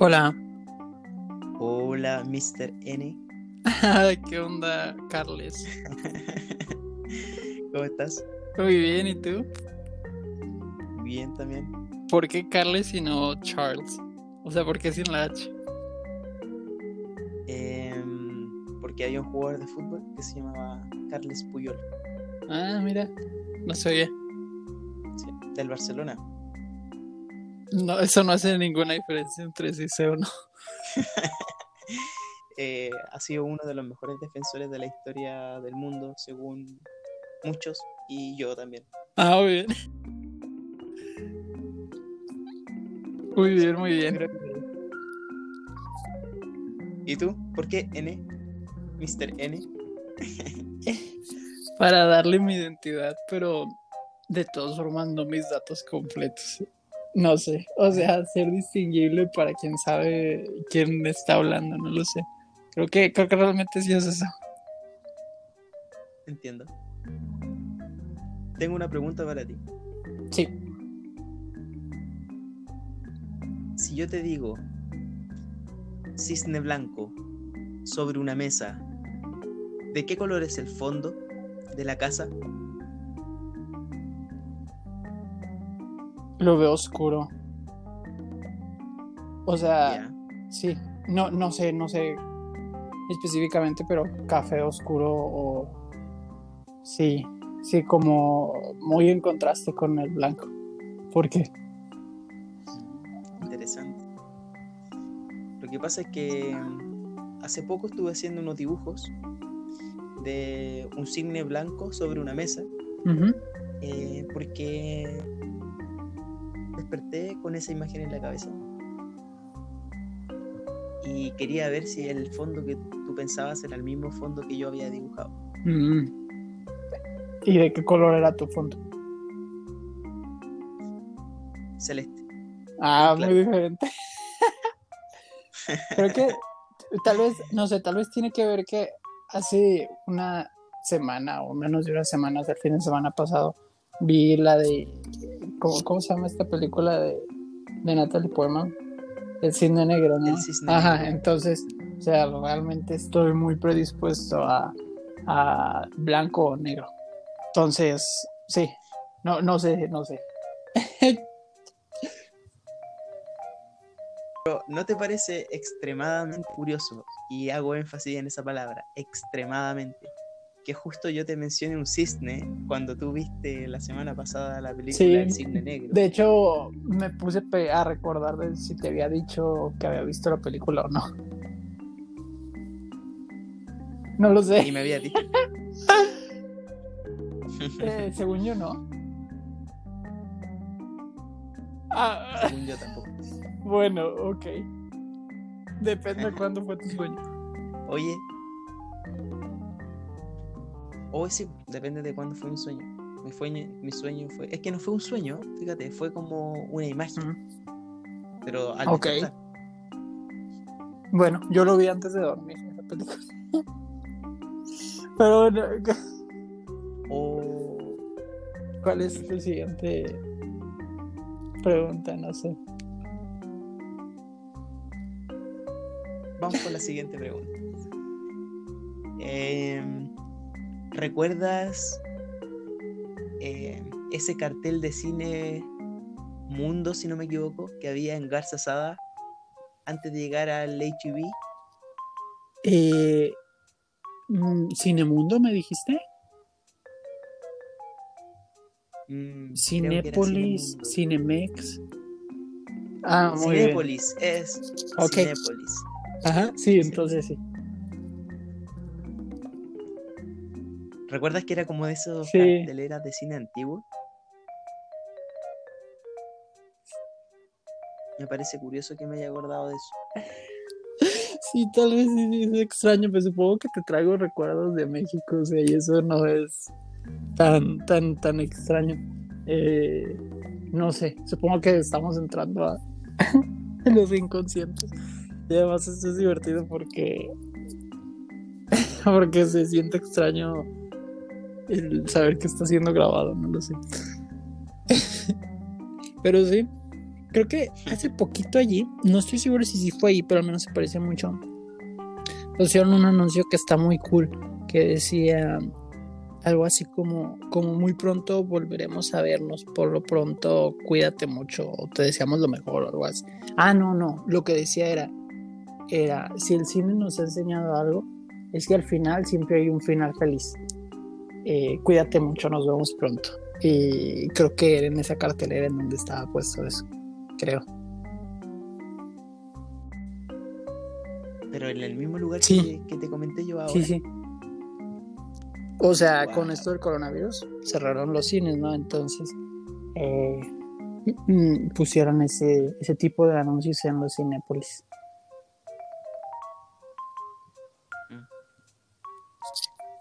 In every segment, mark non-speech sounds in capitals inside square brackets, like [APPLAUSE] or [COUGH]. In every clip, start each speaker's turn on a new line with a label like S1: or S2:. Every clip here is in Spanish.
S1: Hola.
S2: Hola, Mr. N.
S1: ¿Qué onda, Carles? [LAUGHS]
S2: ¿Cómo estás?
S1: Muy bien, ¿y tú?
S2: Bien también.
S1: ¿Por qué Carles y no Charles? O sea, ¿por qué sin la H?
S2: Em, porque había un jugador de fútbol que se llamaba Carles Puyol.
S1: Ah, mira, no sabía.
S2: Sí, del Barcelona.
S1: No, eso no hace ninguna diferencia entre si sé o no. [LAUGHS]
S2: Eh, ha sido uno de los mejores defensores de la historia del mundo, según muchos, y yo también.
S1: Ah, muy bien. Muy bien, muy bien.
S2: ¿Y tú? ¿Por qué N? Mr. N.
S1: Para darle mi identidad, pero de todas formas no mis datos completos. No sé, o sea, ser distinguible para quien sabe quién está hablando, no lo sé. Creo que, creo que realmente sí es eso.
S2: Entiendo. Tengo una pregunta para ti.
S1: Sí.
S2: Si yo te digo cisne blanco sobre una mesa, ¿de qué color es el fondo de la casa?
S1: Lo veo oscuro. O sea, sí. No, no sé, no sé específicamente, pero café oscuro o sí, sí, como muy en contraste con el blanco. ¿Por qué?
S2: Interesante. Lo que pasa es que mm, hace poco estuve haciendo unos dibujos de un cisne blanco sobre una mesa eh, porque desperté con esa imagen en la cabeza y quería ver si el fondo que tú pensabas era el mismo fondo que yo había dibujado.
S1: Mm. ¿Y de qué color era tu fondo?
S2: Celeste.
S1: Ah,
S2: Claro.
S1: muy diferente. [LAUGHS] Creo que tal vez, no sé, tal vez tiene que ver que hace una semana o menos de una semana, el fin de semana pasado, vi la de, ¿cómo, cómo se llama esta película de, de Natalie Portman? El cisne negro, ¿no?
S2: El cisne
S1: Ajá,
S2: negro.
S1: entonces, o sea, realmente estoy muy predispuesto a, a blanco o negro. Entonces, sí, no, no sé, no sé.
S2: Pero ¿no te parece extremadamente curioso? Y hago énfasis en esa palabra, extremadamente. Que justo yo te mencione un cisne cuando tú viste la semana pasada la película
S1: Sí.
S2: El cisne negro.
S1: De hecho, me puse a recordar de si te había dicho que había visto la película o no. No lo
S2: Y
S1: sé.
S2: me había dicho. [LAUGHS]
S1: Eh, según yo, no. Ah,
S2: Según yo tampoco. [LAUGHS]
S1: bueno, ok. Depende de cuándo fue tu sueño.
S2: Oye. O sí, depende de cuándo fue mi sueño. Mi sueño, mi sueño fue. Es que no fue un sueño, fíjate, fue como una imagen. Pero al despertar.
S1: Bueno, yo lo vi antes de dormir esa película. [LAUGHS] Pero bueno,
S2: O. [LAUGHS]
S1: ¿cuál es tu siguiente pregunta? No sé.
S2: Vamos con la siguiente pregunta. Em, ¿Recuerdas em, ese cartel de cine Mundo, si no me equivoco, que había en Garza Sada antes de llegar al HB?
S1: Eh, mm, ¿Cinemundo me dijiste?
S2: Mm,
S1: Cinépolis. Cinemex. Ah, muy bien.
S2: Cinépolis, es
S1: Ok.
S2: Cinépolis.
S1: Ajá, sí, entonces sí.
S2: ¿Recuerdas que era como de esos
S1: Sí.
S2: carteleras de cine antiguo? Me parece curioso que me haya acordado de eso.
S1: Sí, tal vez sí, sí, es extraño, pero supongo que te traigo recuerdos de México, o sea, y eso no es tan, tan, tan extraño. Eh, no sé, supongo que estamos entrando a [LAUGHS] los inconscientes. Y además esto es divertido porque [LAUGHS] porque se siente extraño el saber que está siendo grabado, no lo sé. [LAUGHS] Pero sí, creo que hace poquito allí, no estoy seguro si sí fue ahí, pero al menos se parece mucho. Pusieron un anuncio que está muy cool, que decía algo así como, como muy pronto volveremos a vernos, por lo pronto cuídate mucho, o te deseamos lo mejor o algo así. Ah, no, no, lo que decía era, era, si el cine nos ha enseñado algo, es que al final siempre hay un final feliz. Eh, cuídate mucho, nos vemos pronto. Y creo que era en esa cartelera en donde estaba puesto eso, creo.
S2: Pero en el mismo lugar
S1: Sí.
S2: que, que te comenté yo ahora.
S1: Sí, sí. O sea,
S2: Wow.
S1: con esto del coronavirus cerraron los cines, ¿no? Entonces eh, mm, pusieron ese, ese tipo de anuncios en los Cinépolis.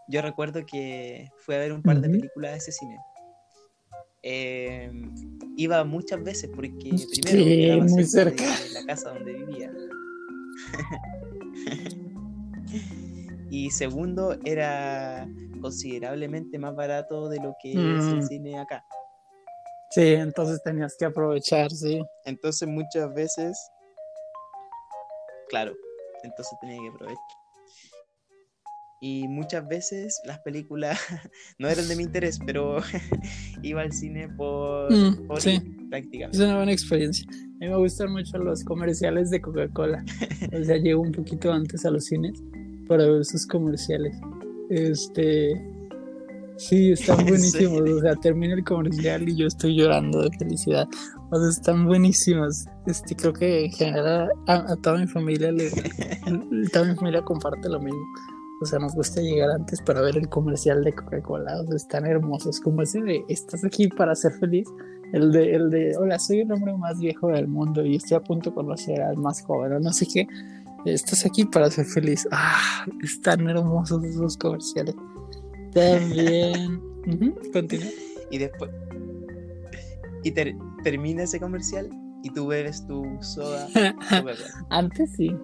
S2: Yo recuerdo que fui a ver un par de películas a ese cine. Eh, iba muchas veces porque primero
S1: Sí,
S2: quedaba
S1: muy
S2: cerca
S1: cerca.
S2: de la casa donde vivía. [LAUGHS] y segundo, era considerablemente más barato de lo que es el
S1: Mm.
S2: cine acá.
S1: Sí, entonces tenías que aprovechar, sí.
S2: Entonces muchas veces, claro, entonces tenía que aprovechar. Y muchas veces las películas [LAUGHS] no eran de mi interés, pero [LAUGHS] iba al cine por,
S1: Mm,
S2: por
S1: sí.
S2: prácticamente.
S1: Es una buena experiencia. A mí me gustan mucho los comerciales de Coca-Cola. [LAUGHS] O sea, llego un poquito antes a los cines para ver sus comerciales. Este. Sí, están
S2: Sí.
S1: buenísimos. O sea, termina el comercial y yo estoy llorando de felicidad. O sea, están buenísimos. Este, creo que en general a, a toda mi familia le, toda mi familia comparte lo mismo. O sea, nos gusta llegar antes para ver el comercial de Coca-Cola. O sea, están hermosos. Como ese de estás aquí para ser feliz. El de, el de, hola, soy el hombre más viejo del mundo y estoy a punto de conocer al más joven, o no sé qué. Estás aquí para ser feliz. Ah, están hermosos esos comerciales. También. [LAUGHS] Ujú, Continúa.
S2: Y después. Y ter- termina ese comercial y tú bebes tu soda. [LAUGHS] Coca-Cola.
S1: Antes sí.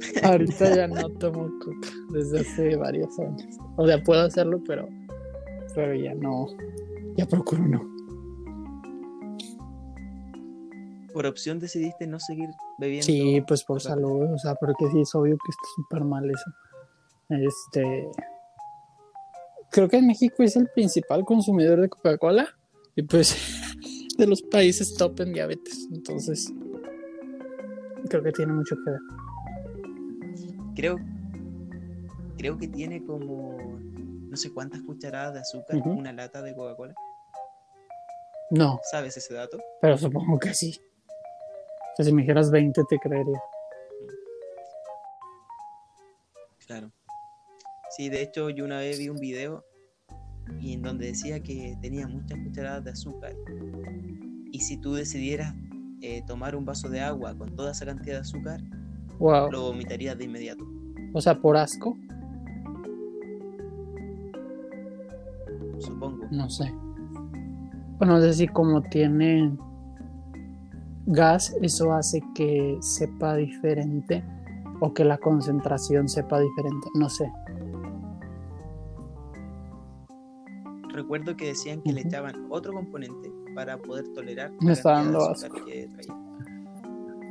S1: [LAUGHS] Ahorita ya no tomo coca desde hace varios años. O sea, puedo hacerlo, pero, pero ya no. Ya procuro no.
S2: Por opción decidiste no seguir bebiendo.
S1: Sí, pues por salud, o sea, porque sí es obvio que está súper mal eso. Este. Creo que en México es el principal consumidor de Coca-Cola y pues [LAUGHS] de los países top en diabetes. Entonces, creo que tiene mucho que ver.
S2: Creo, creo que tiene como no sé cuántas cucharadas de azúcar
S1: Ujú.
S2: una lata de Coca-Cola.
S1: No,
S2: ¿Sabes ese dato?
S1: pero supongo que sí. O sea, si me dijeras 20, te creería.
S2: Claro. Sí, de hecho yo una vez vi un video y en donde decía que tenía muchas cucharadas de azúcar. Y si tú decidieras eh, tomar un vaso de agua con toda esa cantidad de azúcar,
S1: Wow.
S2: lo vomitarías de inmediato.
S1: O sea, por asco,
S2: Supongo.
S1: no sé. Bueno, es decir, como tiene gas, eso hace que sepa diferente o que la concentración sepa diferente. No sé.
S2: Recuerdo que decían que le echaban otro componente para poder tolerar
S1: Me está dando asco.
S2: que traía.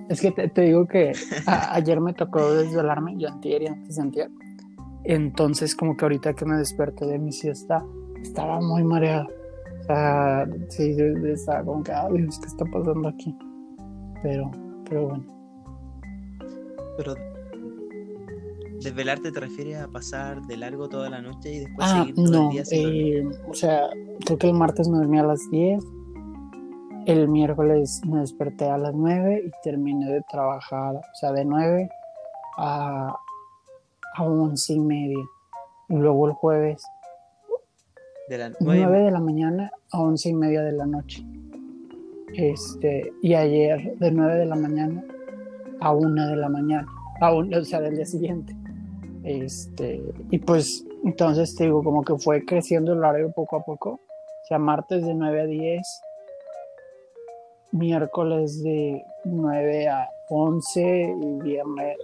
S1: Es que te, te digo que a- ayer me tocó desvelarme y antier y antes de antier. Entonces, como que ahorita que me desperté de mi siesta, estaba muy mareado. O sea, sí, estaba como que, ah, Dios, ¿qué está pasando aquí? Pero, pero bueno.
S2: Pero desvelarte te refieres a pasar de largo toda la noche y después
S1: Ah,
S2: seguir todo
S1: no,
S2: el día
S1: eh, o sea, creo que el martes me dormí a las 10, el miércoles me desperté a las 9 y terminé de trabajar, o sea, de 9 a, a 11 y media. Y luego el jueves,
S2: De las nueve
S1: 9 de la mañana a 11 y media de la noche. Este, y ayer de 9 de la mañana a 1 de la mañana, a un- o sea, del día siguiente. Este, y pues entonces te digo, como que fue creciendo el horario poco a poco. O sea, martes de 9 a 10, miércoles de 9 a 11 y viernes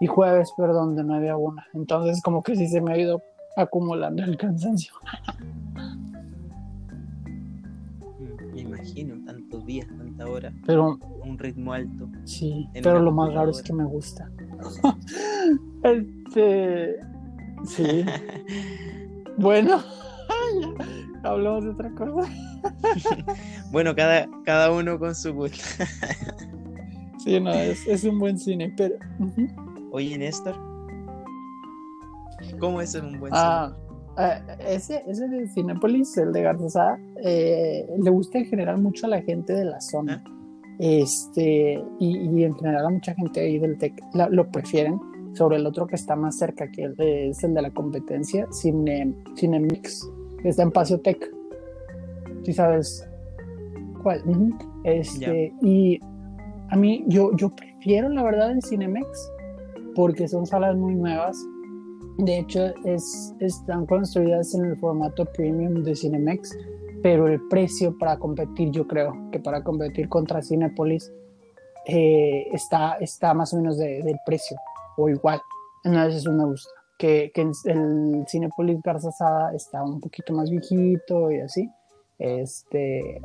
S1: y jueves, perdón, de 9 a 1. Entonces como que sí se me ha ido acumulando el cansancio.
S2: Me imagino, tantos días, tanta hora,
S1: Pero
S2: un ritmo alto.
S1: sí, pero lo más raro es que me gusta. [LAUGHS] este. Sí. [LAUGHS] Bueno, [LAUGHS] hablamos de otra cosa. [LAUGHS]
S2: bueno, cada, cada uno con su gusto.
S1: Sí, no, es, es un buen cine, pero.
S2: Oye, Néstor, ¿cómo es un buen
S1: Ah, eh, ese, ese de Cinépolis, el de Garzazada, eh, le gusta en general mucho a la gente de la zona. Este, y, y en general a mucha gente ahí del TEC lo prefieren sobre el otro que está más cerca, que el de- es el de la competencia, Cine, Cinemix, está en Paseo Tech. ¿Sí sabes cuál? Ujú. Este, y a mí, yo, yo prefiero la verdad el Cinemex porque son salas muy nuevas. De hecho, es, están construidas en el formato premium de Cinemex, pero el precio para competir, yo creo que para competir contra Cinepolis eh, está, está más o menos de- del precio o igual. Entonces eso me gusta. Que, que el Cinepolis Garza Sada está un poquito más viejito y así. Este.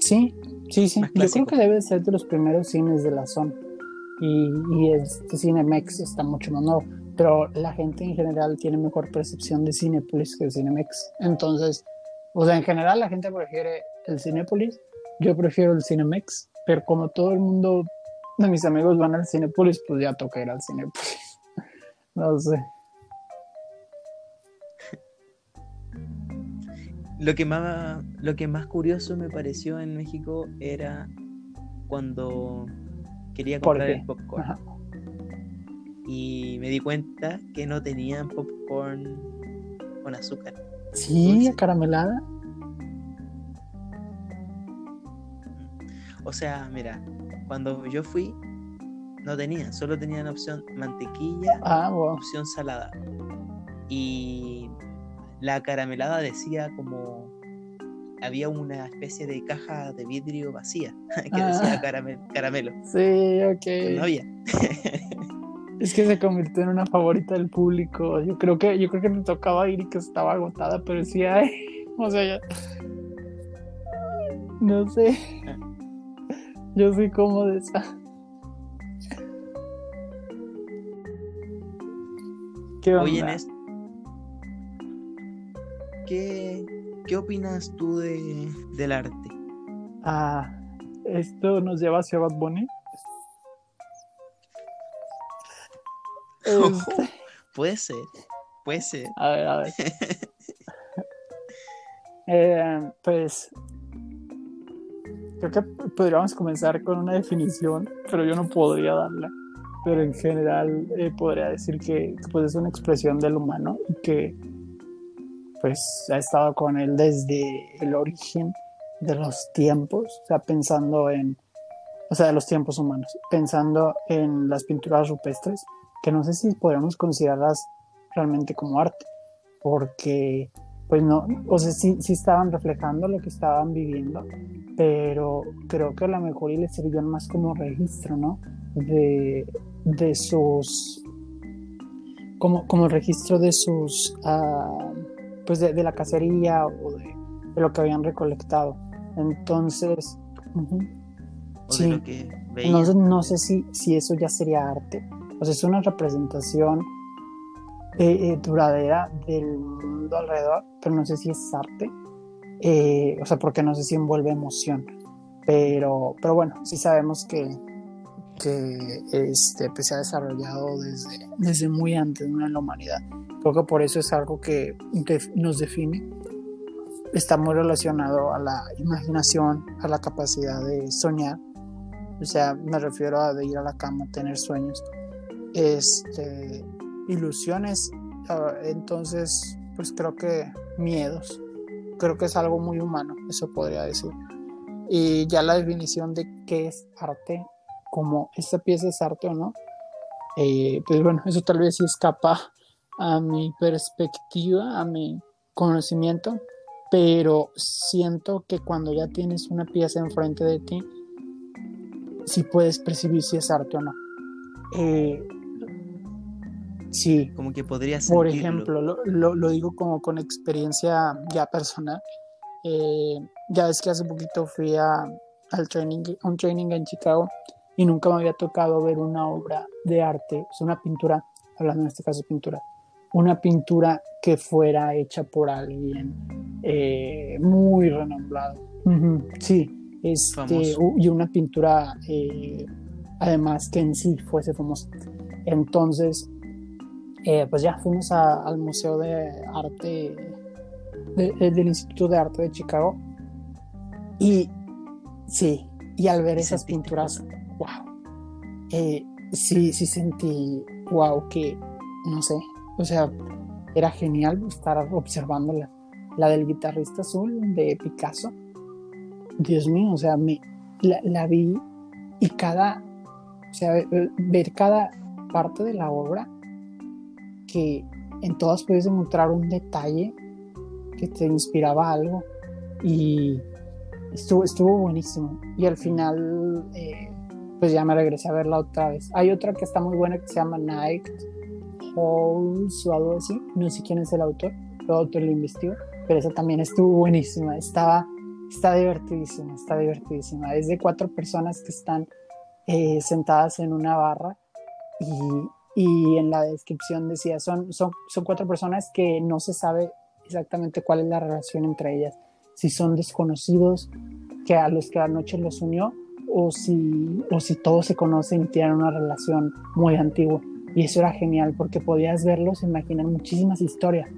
S1: Sí, sí, sí. Yo creo que debe de ser de los primeros cines de la zona. Y, y este Cinemex está mucho más nuevo. Pero la gente en general tiene mejor percepción de Cinepolis que el Cinemex. Entonces, o sea, en general la gente prefiere el Cinepolis. Yo prefiero el Cinemex. Pero como todo el mundo de mis amigos van al Cinepolis, pues ya toca ir al Cinepolis. No sé.
S2: Lo que más, lo que más curioso me pareció en México era cuando quería
S1: ¿Por
S2: comprar el popcorn.
S1: Ajá.
S2: Y me di cuenta que no tenían popcorn con azúcar.
S1: Sí,
S2: Dulce.
S1: acaramelada.
S2: O sea, mira, cuando yo fui, no tenían, solo tenían opción mantequilla,
S1: Ah, wow.
S2: opción salada. Y la caramelada decía como había una especie de caja de vidrio vacía [LAUGHS] que
S1: Ah.
S2: decía carame- caramelo.
S1: Sí, ok.
S2: No había. [LAUGHS]
S1: Es que se convirtió en una favorita del público. Yo creo que, yo creo que me tocaba ir y que estaba agotada, pero sí hay. [LAUGHS] O sea, ya. No sé. Yo soy como de esa. ¿Qué onda?
S2: Nés, ¿qué, ¿qué opinas tú de, del arte?
S1: Ah, esto nos lleva hacia Bad Bunny. [LAUGHS] Este,
S2: Puede ser, puede ser.
S1: a ver, a ver. [LAUGHS] Eh, pues creo que podríamos comenzar con una definición, pero yo no podría darla. Pero en general eh, podría decir que, pues es una expresión del humano y que pues ha estado con él desde el origen de los tiempos, o sea, pensando en, o sea, de los tiempos humanos, pensando en las pinturas rupestres, que no sé si podríamos considerarlas realmente como arte, porque pues no, o sea, sí, sí estaban reflejando lo que estaban viviendo, pero creo que a lo mejor y les sirvieron más como registro, ¿no? De, de sus, como, como registro de sus, uh, pues de, de, la cacería o de, de, lo que habían recolectado. Entonces, uh -huh.
S2: sí, lo que
S1: no, no, sé si, si eso ya sería arte, o sea, es una representación eh, eh, duradera del mundo alrededor, pero no sé si es arte, eh, o sea, porque no sé si envuelve emoción, pero, pero bueno, sí sabemos que, que este, pues, se ha desarrollado desde, desde muy antes ¿no? en la humanidad. Creo que por eso es algo que def nos define. Está muy relacionado a la imaginación, a la capacidad de soñar. O sea, me refiero a de ir a la cama, tener sueños. Este, ilusiones, uh, entonces, pues creo que miedos. Creo que es algo muy humano, eso podría decir. Y ya la definición de qué es arte, como esta pieza es arte o no, eh, pues bueno, eso tal vez sí escapa a mi perspectiva, a mi conocimiento, pero siento que cuando ya tienes una pieza enfrente de ti, sí puedes percibir si es arte o no. Eh, sí.
S2: Como que podría
S1: Por ejemplo, lo, lo, lo, digo como con experiencia ya personal. Eh, ya es que hace poquito fui a, al training, un training en Chicago y nunca me había tocado ver una obra de arte, una pintura, hablando en este caso de pintura, una pintura que fuera hecha por alguien eh, muy renombrado. sí, este, y una pintura eh, además que en sí fuese famosa. Entonces, eh, pues ya fuimos al Museo de Arte del Instituto de Arte de Chicago y sí, y al ver esas pinturas, wow, eh, sí, sí sentí, wow, que, no sé, o sea, era genial estar observándola. La del guitarrista azul de Picasso, Dios mío, o sea, me, la, vi y cada, o sea, ver cada parte de la obra que en todas puedes encontrar un detalle que te inspiraba algo y estuvo, estuvo buenísimo. Y al final, eh, pues ya me regresé a verla otra vez. Hay otra que está muy buena que se llama Night Halls o algo así. No sé quién es el autor, el autor lo investigo, pero esa también estuvo buenísima. Estaba, está divertidísima, está divertidísima. Es de cuatro personas que están eh, sentadas en una barra y, y, en la descripción decía, son, son, son cuatro personas que no se sabe exactamente cuál es la relación entre ellas si son desconocidos que a los que la noche los unió o si, o si todos se conocen y tienen una relación muy antigua. Y eso era genial porque podías verlos, imaginar muchísimas historias.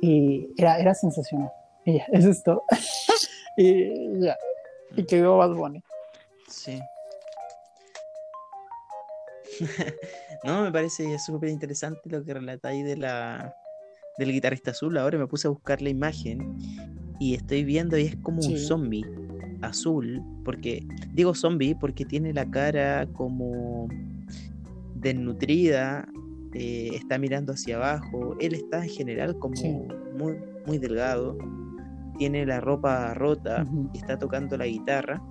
S1: Y era, era sensacional. Y ya, eso es todo. [LAUGHS] y ya. Y que veo Bad Bunny.
S2: Sí. [LAUGHS] no, me parece súper interesante lo que relatáis de la, del guitarrista azul. Ahora me puse a buscar la imagen y estoy viendo y es como un zombie azul, porque digo zombie porque tiene la cara como desnutrida, eh, está mirando hacia abajo, él está en general como muy, muy delgado, tiene la ropa rota y está tocando la guitarra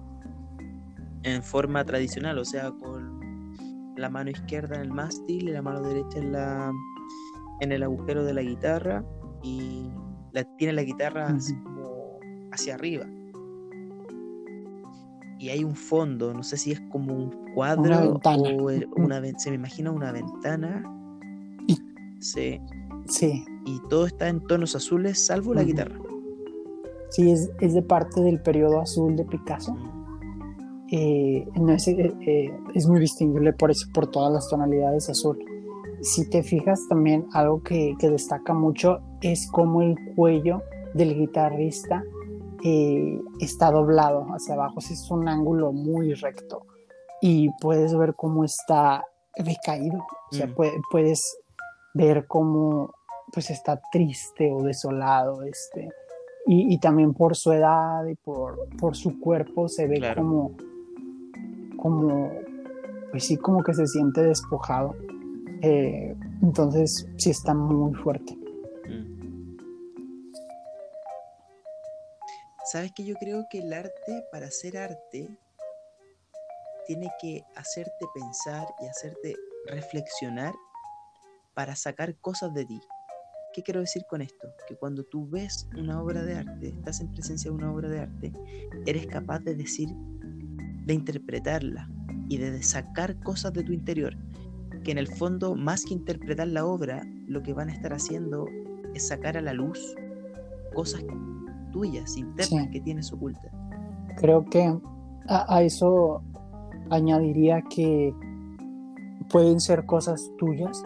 S2: en forma tradicional, o sea, con la mano izquierda en el mástil y la mano derecha en la en el agujero de la guitarra y la, tiene la guitarra hacia arriba. Y hay un fondo, no sé si es como un cuadro o una, se me imagina una ventana. Sí.
S1: Sí.
S2: Y todo está en tonos azules, salvo la guitarra.
S1: Sí, es, de parte del periodo azul de Picasso. Eh, eh, eh, es, muy distinguible por eso, por todas las tonalidades azul. Si te fijas también, algo que, que destaca mucho es como el cuello del guitarrista eh, está doblado hacia abajo, es un ángulo muy recto y puedes ver cómo está decaído, o sea, mm. puedes ver cómo pues está triste o desolado, este, y, también por su edad y por, por su cuerpo se ve como, como, pues sí, como que se siente despojado. Eh, entonces sí está muy fuerte.
S2: Sabes que yo creo que el arte, para ser arte, tiene que hacerte pensar y hacerte reflexionar para sacar cosas de ti. ¿Qué quiero decir con esto? Que cuando tú ves una obra de arte, estás en presencia de una obra de arte, eres capaz de decir, de interpretarla y de sacar cosas de tu interior. Que en el fondo, más que interpretar la obra, lo que van a estar haciendo es sacar a la luz cosas tuyas, internas que tienes ocultas.
S1: Creo que a, eso añadiría que pueden ser cosas tuyas,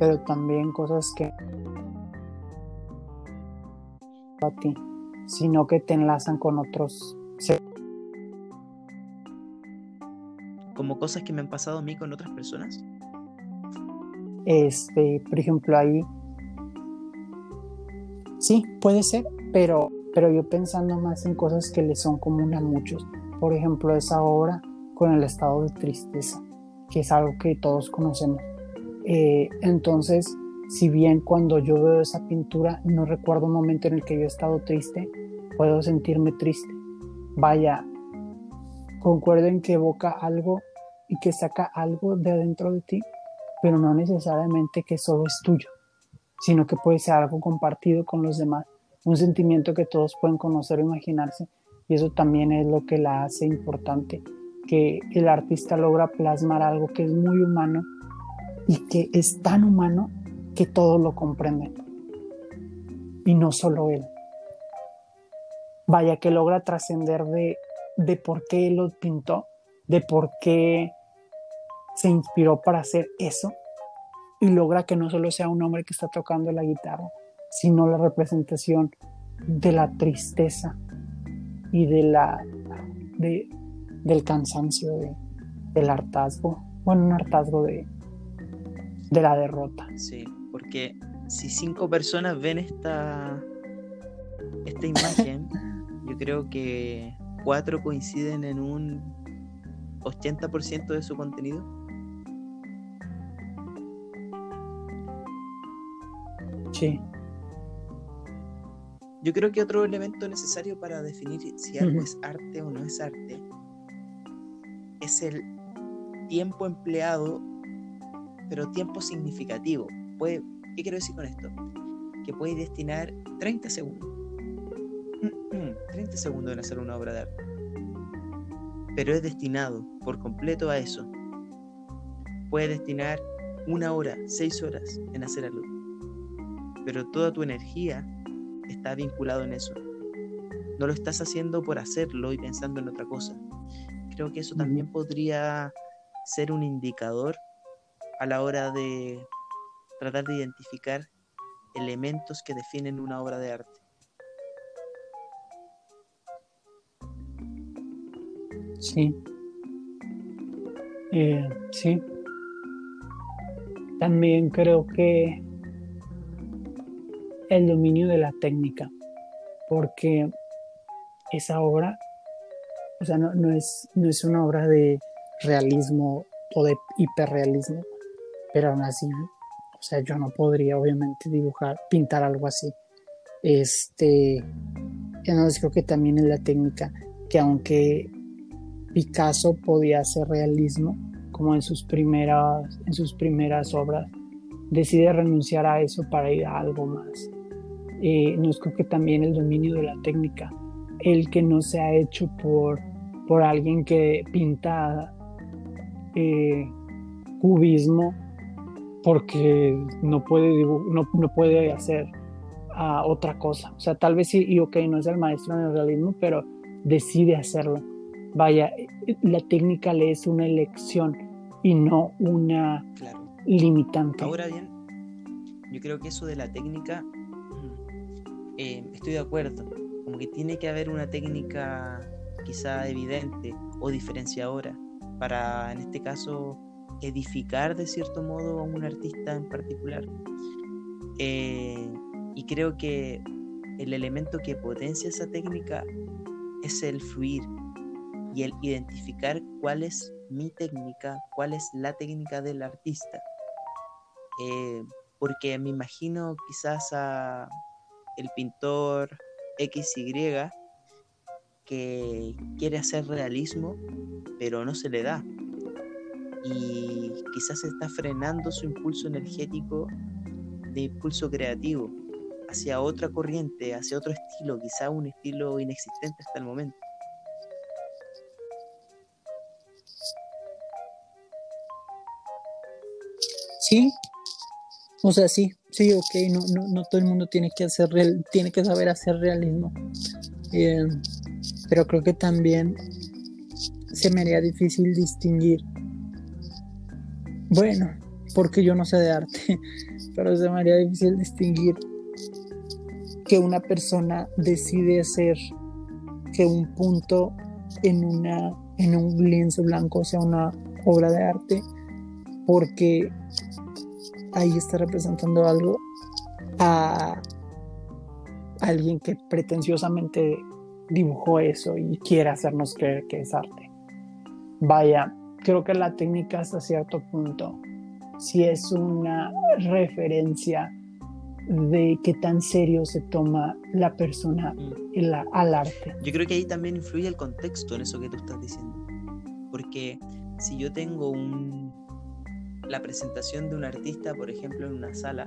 S1: pero también cosas que a ti, sino que te enlazan con otros
S2: como cosas que me han pasado a mí con otras personas.
S1: Este, por ejemplo, ahí sí, puede ser, pero pero yo pensando más en cosas que le son comunes a muchos. Por ejemplo, esa obra con el estado de tristeza, que es algo que todos conocemos. Eh, entonces, si bien cuando yo veo esa pintura no recuerdo un momento en el que yo he estado triste, puedo sentirme triste. Vaya, concuerdo en que evoca algo y que saca algo de adentro de ti, pero no necesariamente que solo es tuyo, sino que puede ser algo compartido con los demás un sentimiento que todos pueden conocer o imaginarse y eso también es lo que la hace importante, que el artista logra plasmar algo que es muy humano y que es tan humano que todos lo comprenden y no solo él. Vaya que logra trascender de, de por qué él lo pintó, de por qué se inspiró para hacer eso y logra que no solo sea un hombre que está tocando la guitarra, sino la representación de la tristeza y de la de, del cansancio de, del hartazgo, bueno, un hartazgo de, de la derrota.
S2: Sí, porque si cinco personas ven esta esta imagen, [LAUGHS] yo creo que cuatro coinciden en un 80% de su contenido.
S1: Sí.
S2: Yo creo que otro elemento necesario para definir si algo es arte o no es arte es el tiempo empleado, pero tiempo significativo. Puede, ¿Qué quiero decir con esto? Que puede destinar 30 segundos. [CLEARS THROAT] 30 segundos en hacer una obra de arte. Pero es destinado por completo a eso. Puede destinar una hora, seis horas en hacer algo. Pero toda tu energía está vinculado en eso. No lo estás haciendo por hacerlo y pensando en otra cosa. Creo que eso también podría ser un indicador a la hora de tratar de identificar elementos que definen una obra de arte.
S1: Sí. Eh, sí. También creo que el dominio de la técnica, porque esa obra, o sea, no, es, no es una obra de realismo o de hiperrealismo, pero aún así, o sea, yo no podría obviamente dibujar, pintar algo así. Este, entonces creo que también es la técnica, que aunque Picasso podía hacer realismo, como en sus primeras, en sus primeras obras, decide renunciar a eso para ir a algo más eh, nos creo que también el dominio de la técnica, el que no se ha hecho por, por alguien que pinta eh, cubismo porque no puede, no, no puede hacer ah, otra cosa. O sea, tal vez sí, y ok, no es el maestro en el realismo, pero decide hacerlo. Vaya, la técnica le es una elección y no una limitante.
S2: Ahora bien, yo creo que eso de la técnica eh, estoy de acuerdo, como que tiene que haber una técnica quizá evidente o diferenciadora para, en este caso, edificar de cierto modo a un artista en particular. Eh, y creo que el elemento que potencia esa técnica es el fluir y el identificar cuál es mi técnica, cuál es la técnica del artista. Eh, porque me imagino quizás a, el pintor XY que quiere hacer realismo, pero no se le da. Y quizás está frenando su impulso energético de impulso creativo hacia otra corriente, hacia otro estilo, quizá un estilo inexistente hasta el momento.
S1: Sí, o sea, sí, sí, ok, no, no, no todo el mundo tiene que, hacer tiene que saber hacer realismo. Eh, pero creo que también se me haría difícil distinguir. Bueno, porque yo no sé de arte, [LAUGHS] pero se me haría difícil distinguir que una persona decide hacer que un punto en una en un lienzo blanco sea una obra de arte porque ahí está representando algo a alguien que pretenciosamente dibujó eso y quiere hacernos creer que es arte. Vaya, creo que la técnica hasta cierto punto si es una referencia de qué tan serio se toma la persona mm. al arte.
S2: Yo creo que ahí también influye el contexto en eso que tú estás diciendo. Porque si yo tengo un, la presentación de un artista, por ejemplo, en una sala,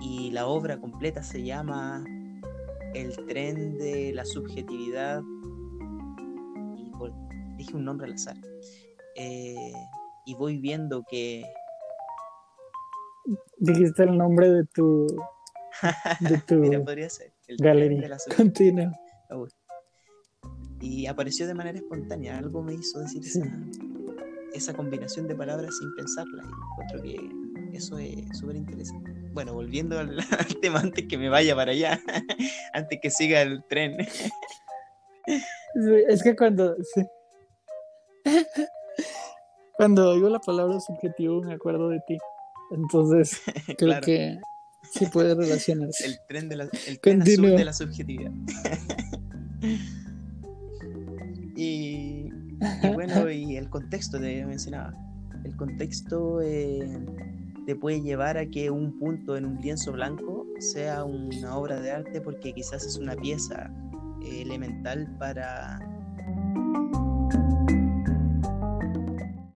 S2: y la obra completa se llama el tren de la subjetividad, y dije un nombre al azar, eh, y voy viendo que...
S1: Dijiste el nombre de tu... [LAUGHS]
S2: De tu Mira, podría ser.
S1: El galería. De la Continua.
S2: Y apareció de manera espontánea. Algo me hizo decir esa, combinación de palabras sin pensarla. Y encuentro que eso es súper interesante. Bueno, volviendo [LAUGHS] al, tema antes que me vaya para allá, [LAUGHS] antes que siga el tren.
S1: es que cuando. Cuando oigo la palabra subjetivo me acuerdo de ti. Entonces, [LAUGHS] creo que sí puede relacionarse.
S2: El tren, de la, el tren azul de la subjetividad. Y, bueno, y el contexto te mencionaba. El contexto eh, te puede llevar a que un punto en un lienzo blanco sea una obra de arte porque quizás es una pieza eh, elemental para